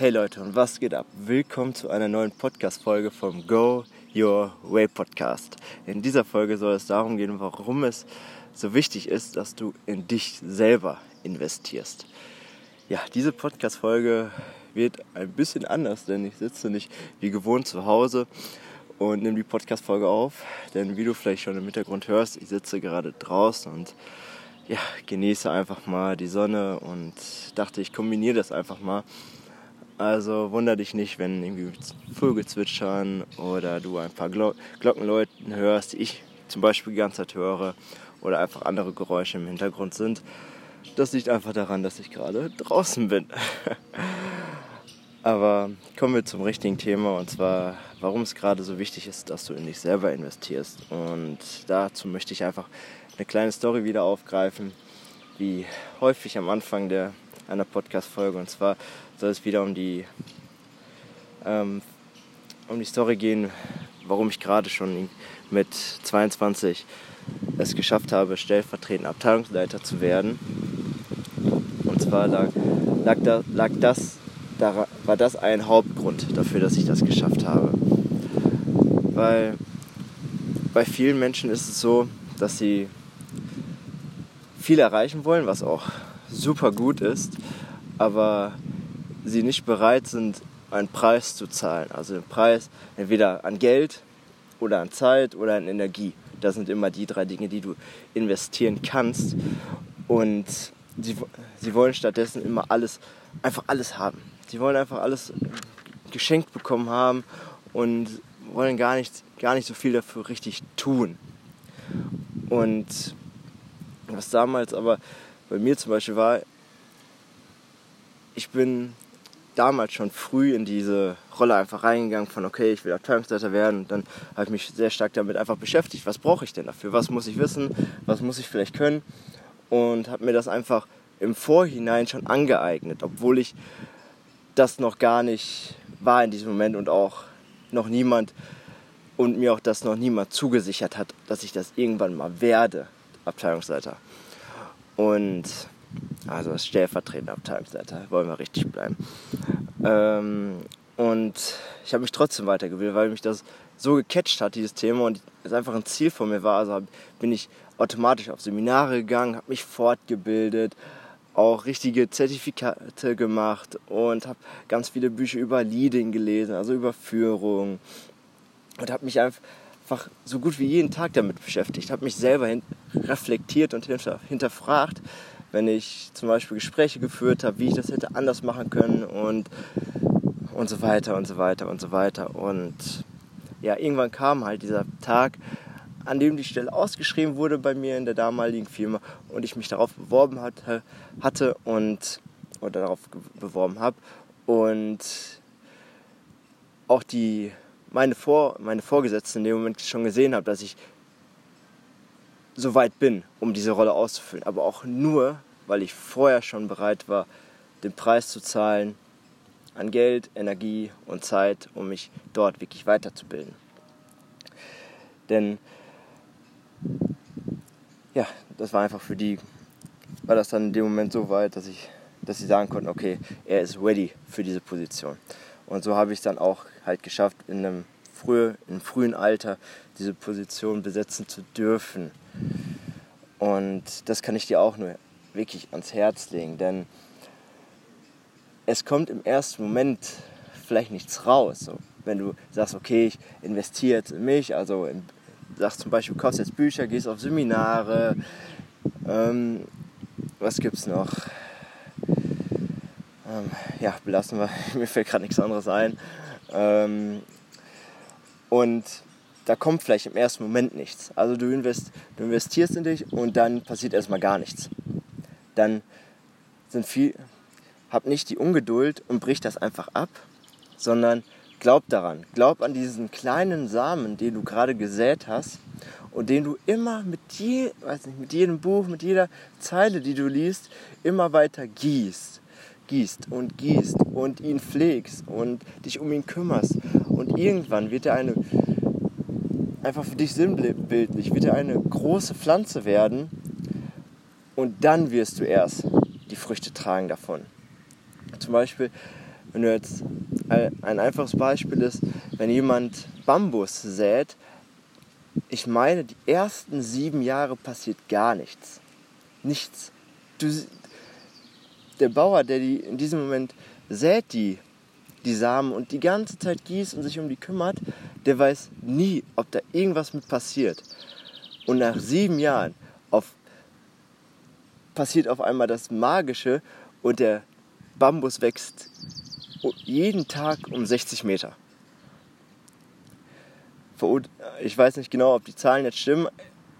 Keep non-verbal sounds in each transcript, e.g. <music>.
Hey Leute und was geht ab? Willkommen zu einer neuen Podcast-Folge vom Go Your Way Podcast. In dieser Folge soll es darum gehen, warum es so wichtig ist, dass du in dich selber investierst. Ja, diese Podcast-Folge wird ein bisschen anders, denn ich sitze nicht wie gewohnt zu Hause und nehme die Podcast-Folge auf. Denn wie du vielleicht schon im Hintergrund hörst, ich sitze gerade draußen und ja, genieße einfach mal die Sonne und dachte, ich kombiniere das einfach mal also wunder dich nicht, wenn irgendwie Vögel zwitschern oder du ein paar Glo Glockenläuten hörst, die ich zum Beispiel die ganze Zeit höre oder einfach andere Geräusche im Hintergrund sind. Das liegt einfach daran, dass ich gerade draußen bin. <laughs> Aber kommen wir zum richtigen Thema und zwar, warum es gerade so wichtig ist, dass du in dich selber investierst. Und dazu möchte ich einfach eine kleine Story wieder aufgreifen, wie häufig am Anfang der, einer Podcast-Folge. Und zwar soll es wieder um die, ähm, um die Story gehen, warum ich gerade schon mit 22 es geschafft habe, stellvertretend Abteilungsleiter zu werden. Und zwar lag, lag, da, lag das, da, war das ein Hauptgrund dafür, dass ich das geschafft habe. Weil bei vielen Menschen ist es so, dass sie viel erreichen wollen, was auch super gut ist, aber sie nicht bereit sind, einen Preis zu zahlen. Also den Preis entweder an Geld oder an Zeit oder an Energie. Das sind immer die drei Dinge, die du investieren kannst. Und sie, sie wollen stattdessen immer alles, einfach alles haben. Sie wollen einfach alles geschenkt bekommen haben und wollen gar nicht, gar nicht so viel dafür richtig tun. Und was damals aber bei mir zum Beispiel war, ich bin damals schon früh in diese Rolle einfach reingegangen von, okay, ich will Abteilungsleiter werden. Und dann habe ich mich sehr stark damit einfach beschäftigt. Was brauche ich denn dafür? Was muss ich wissen? Was muss ich vielleicht können? Und habe mir das einfach im Vorhinein schon angeeignet, obwohl ich das noch gar nicht war in diesem Moment und auch noch niemand und mir auch das noch niemand zugesichert hat, dass ich das irgendwann mal werde, Abteilungsleiter. Und also als stellvertretender Abteilungsleiter, wollen wir richtig bleiben. Ähm, und ich habe mich trotzdem weitergebildet, weil mich das so gecatcht hat, dieses Thema, und es einfach ein Ziel von mir war. Also bin ich automatisch auf Seminare gegangen, habe mich fortgebildet, auch richtige Zertifikate gemacht und habe ganz viele Bücher über Leading gelesen, also über Führung. Und habe mich einfach so gut wie jeden Tag damit beschäftigt, habe mich selber reflektiert und hinterfragt, wenn ich zum Beispiel Gespräche geführt habe, wie ich das hätte anders machen können und, und so weiter und so weiter und so weiter. Und ja, irgendwann kam halt dieser Tag, an dem die Stelle ausgeschrieben wurde bei mir in der damaligen Firma und ich mich darauf beworben hatte, hatte und oder darauf beworben habe und auch die meine, Vor, meine Vorgesetzten in dem Moment schon gesehen habe, dass ich so weit bin, um diese Rolle auszufüllen. Aber auch nur, weil ich vorher schon bereit war, den Preis zu zahlen an Geld, Energie und Zeit, um mich dort wirklich weiterzubilden. Denn ja, das war einfach für die, war das dann in dem Moment so weit, dass ich, dass sie sagen konnten, okay, er ist ready für diese Position. Und so habe ich es dann auch halt geschafft, in einem, früh, einem frühen Alter diese Position besetzen zu dürfen. Und das kann ich dir auch nur wirklich ans Herz legen, denn es kommt im ersten Moment vielleicht nichts raus. So, wenn du sagst, okay, ich investiere jetzt in mich, also in, sagst zum Beispiel, kaufst jetzt Bücher, gehst auf Seminare, ähm, was gibt's noch? Ähm, ja, belassen wir, <laughs> mir fällt gerade nichts anderes ein. Ähm, und da kommt vielleicht im ersten Moment nichts. Also du, invest, du investierst in dich und dann passiert erstmal gar nichts. Dann sind viel, hab nicht die Ungeduld und brich das einfach ab, sondern glaub daran. Glaub an diesen kleinen Samen, den du gerade gesät hast und den du immer mit, je, weiß nicht, mit jedem Buch, mit jeder Zeile, die du liest, immer weiter gießt. Gießt und gießt und ihn pflegst und dich um ihn kümmerst. Und irgendwann wird er eine einfach für dich sinnbildlich, wird er eine große Pflanze werden und dann wirst du erst die Früchte tragen davon. Zum Beispiel, wenn du jetzt ein einfaches Beispiel ist, wenn jemand Bambus sät, ich meine, die ersten sieben Jahre passiert gar nichts. Nichts. Du, der Bauer, der die in diesem Moment sät die, die Samen und die ganze Zeit gießt und sich um die kümmert, der weiß nie, ob da irgendwas mit passiert. Und nach sieben Jahren auf, passiert auf einmal das Magische und der Bambus wächst jeden Tag um 60 Meter. Ich weiß nicht genau, ob die Zahlen jetzt stimmen,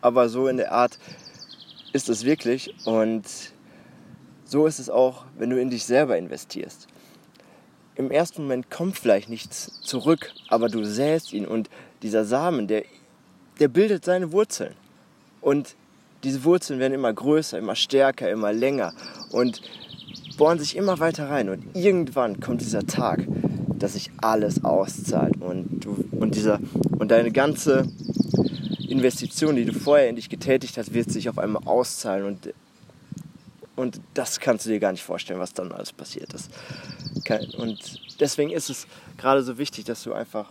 aber so in der Art ist es wirklich. Und so ist es auch, wenn du in dich selber investierst. Im ersten Moment kommt vielleicht nichts zurück, aber du säst ihn und dieser Samen, der, der bildet seine Wurzeln. Und diese Wurzeln werden immer größer, immer stärker, immer länger. Und bohren sich immer weiter rein und irgendwann kommt dieser Tag, dass sich alles auszahlt und du und dieser und deine ganze Investition, die du vorher in dich getätigt hast, wird sich auf einmal auszahlen und und das kannst du dir gar nicht vorstellen, was dann alles passiert ist. Und deswegen ist es gerade so wichtig, dass du einfach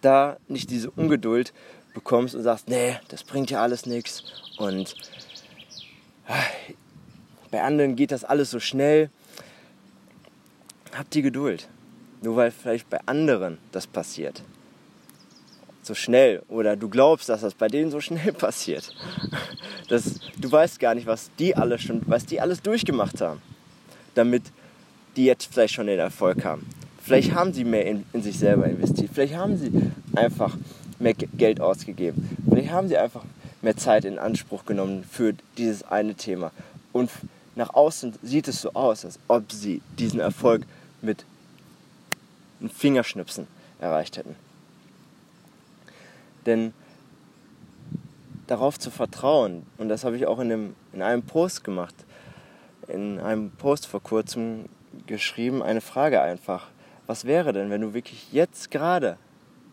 da nicht diese Ungeduld bekommst und sagst, nee, das bringt ja alles nichts und bei anderen geht das alles so schnell. Habt die Geduld. Nur weil vielleicht bei anderen das passiert. So schnell. Oder du glaubst, dass das bei denen so schnell <laughs> passiert. Das, du weißt gar nicht, was die alles schon, was die alles durchgemacht haben. Damit die jetzt vielleicht schon den Erfolg haben. Vielleicht haben sie mehr in, in sich selber investiert. Vielleicht haben sie einfach mehr Geld ausgegeben. Vielleicht haben sie einfach mehr Zeit in Anspruch genommen für dieses eine Thema. Und nach außen sieht es so aus, als ob sie diesen Erfolg mit einem Fingerschnipsen erreicht hätten. Denn darauf zu vertrauen, und das habe ich auch in, dem, in einem Post gemacht, in einem Post vor kurzem geschrieben, eine Frage einfach. Was wäre denn, wenn du wirklich jetzt gerade,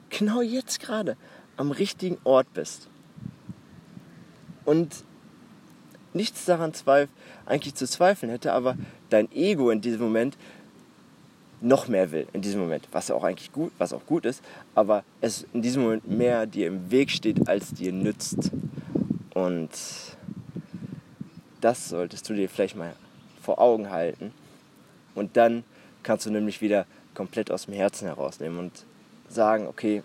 genau jetzt gerade, am richtigen Ort bist? Und nichts daran zweif eigentlich zu zweifeln hätte, aber dein Ego in diesem Moment noch mehr will in diesem Moment, was auch eigentlich gut, was auch gut ist, aber es in diesem Moment mehr dir im Weg steht, als dir nützt. Und das solltest du dir vielleicht mal vor Augen halten. Und dann kannst du nämlich wieder komplett aus dem Herzen herausnehmen und sagen, okay,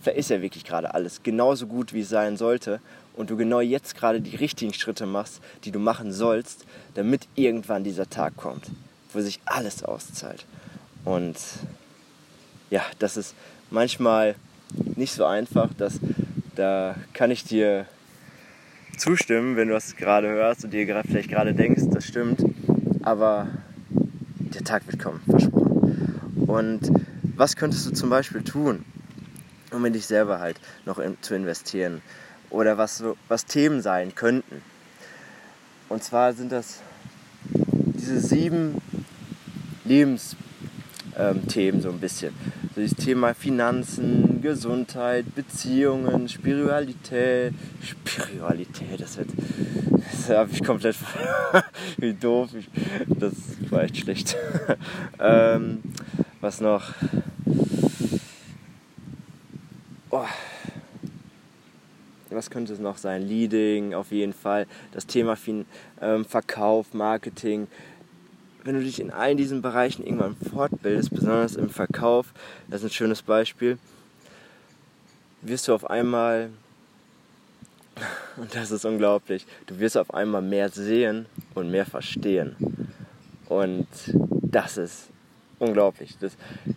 vielleicht ist ja wirklich gerade alles genauso gut, wie es sein sollte und du genau jetzt gerade die richtigen Schritte machst, die du machen sollst, damit irgendwann dieser Tag kommt, wo sich alles auszahlt. Und ja, das ist manchmal nicht so einfach, dass, da kann ich dir zustimmen, wenn du das gerade hörst und dir vielleicht gerade denkst, das stimmt, aber der Tag wird kommen, versprochen. Und was könntest du zum Beispiel tun, um in dich selber halt noch in, zu investieren? oder was, was Themen sein könnten. Und zwar sind das diese sieben Lebensthemen so ein bisschen. So dieses Thema Finanzen, Gesundheit, Beziehungen, Spiritualität. Spiritualität, das wird. Das habe ich komplett. <laughs> wie doof. Ich, das war echt schlecht. <laughs> ähm, was noch? Oh was könnte es noch sein? Leading auf jeden Fall, das Thema ähm, Verkauf, Marketing. Wenn du dich in allen diesen Bereichen irgendwann fortbildest, besonders im Verkauf, das ist ein schönes Beispiel, wirst du auf einmal, <laughs> und das ist unglaublich, du wirst auf einmal mehr sehen und mehr verstehen. Und das ist unglaublich. Das,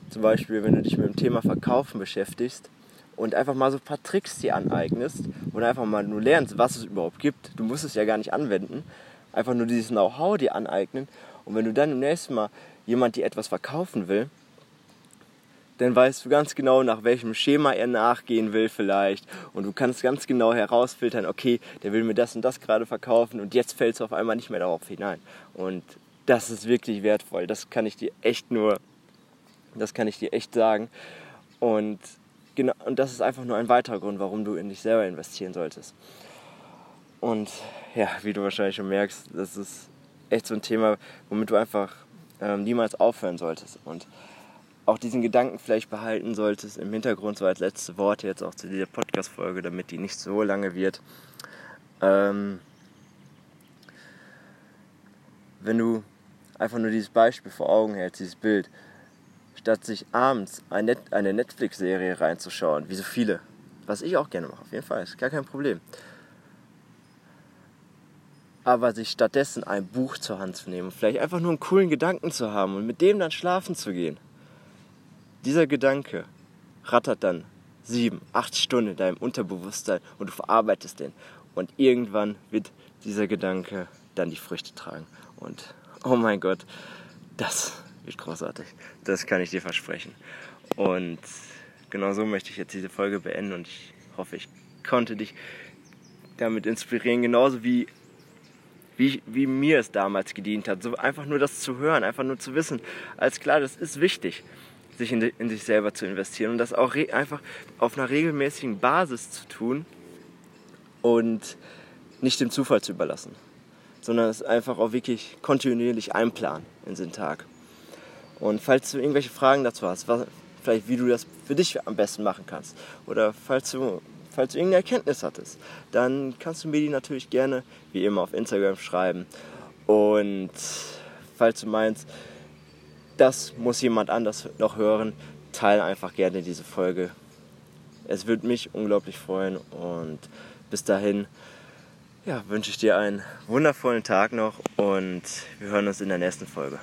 zum Beispiel, wenn du dich mit dem Thema Verkaufen beschäftigst, und einfach mal so ein paar Tricks dir aneignest und einfach mal nur lernst, was es überhaupt gibt. Du musst es ja gar nicht anwenden. Einfach nur dieses Know-how dir aneignen. Und wenn du dann im nächsten Mal jemand dir etwas verkaufen will, dann weißt du ganz genau, nach welchem Schema er nachgehen will vielleicht. Und du kannst ganz genau herausfiltern, okay, der will mir das und das gerade verkaufen und jetzt fällst du auf einmal nicht mehr darauf hinein. Und das ist wirklich wertvoll. Das kann ich dir echt nur, das kann ich dir echt sagen. Und genau, und das ist einfach nur ein weiterer Grund, warum du in dich selber investieren solltest. Und ja, wie du wahrscheinlich schon merkst, das ist echt so ein Thema, womit du einfach ähm, niemals aufhören solltest und auch diesen Gedanken vielleicht behalten solltest im Hintergrund, so als letzte Worte jetzt auch zu dieser Podcast-Folge, damit die nicht so lange wird. Ähm, wenn du einfach nur dieses Beispiel vor Augen hältst, dieses Bild, statt sich abends eine Netflix-Serie reinzuschauen, wie so viele, was ich auch gerne mache, auf jeden Fall, ist gar kein Problem. Aber sich stattdessen ein Buch zur Hand zu nehmen und vielleicht einfach nur einen coolen Gedanken zu haben und mit dem dann schlafen zu gehen. Dieser Gedanke rattert dann sieben, acht Stunden in deinem Unterbewusstsein und du verarbeitest den. Und irgendwann wird dieser Gedanke dann die Früchte tragen. Und oh mein Gott, das wird großartig. Das kann ich dir versprechen. Und genau so möchte ich jetzt diese Folge beenden und ich hoffe, ich konnte dich damit inspirieren, genauso wie, wie, wie mir es damals gedient hat. So einfach nur das zu hören, einfach nur zu wissen, als klar, das ist wichtig, sich in, in sich selber zu investieren und das auch einfach auf einer regelmäßigen Basis zu tun und nicht dem Zufall zu überlassen, sondern es einfach auch wirklich kontinuierlich einplanen in den Tag. Und falls du irgendwelche Fragen dazu hast, vielleicht wie du das für dich am besten machen kannst, oder falls du, falls du irgendeine Erkenntnis hattest, dann kannst du mir die natürlich gerne wie immer auf Instagram schreiben. Und falls du meinst, das muss jemand anders noch hören, teile einfach gerne diese Folge. Es würde mich unglaublich freuen und bis dahin ja, wünsche ich dir einen wundervollen Tag noch und wir hören uns in der nächsten Folge.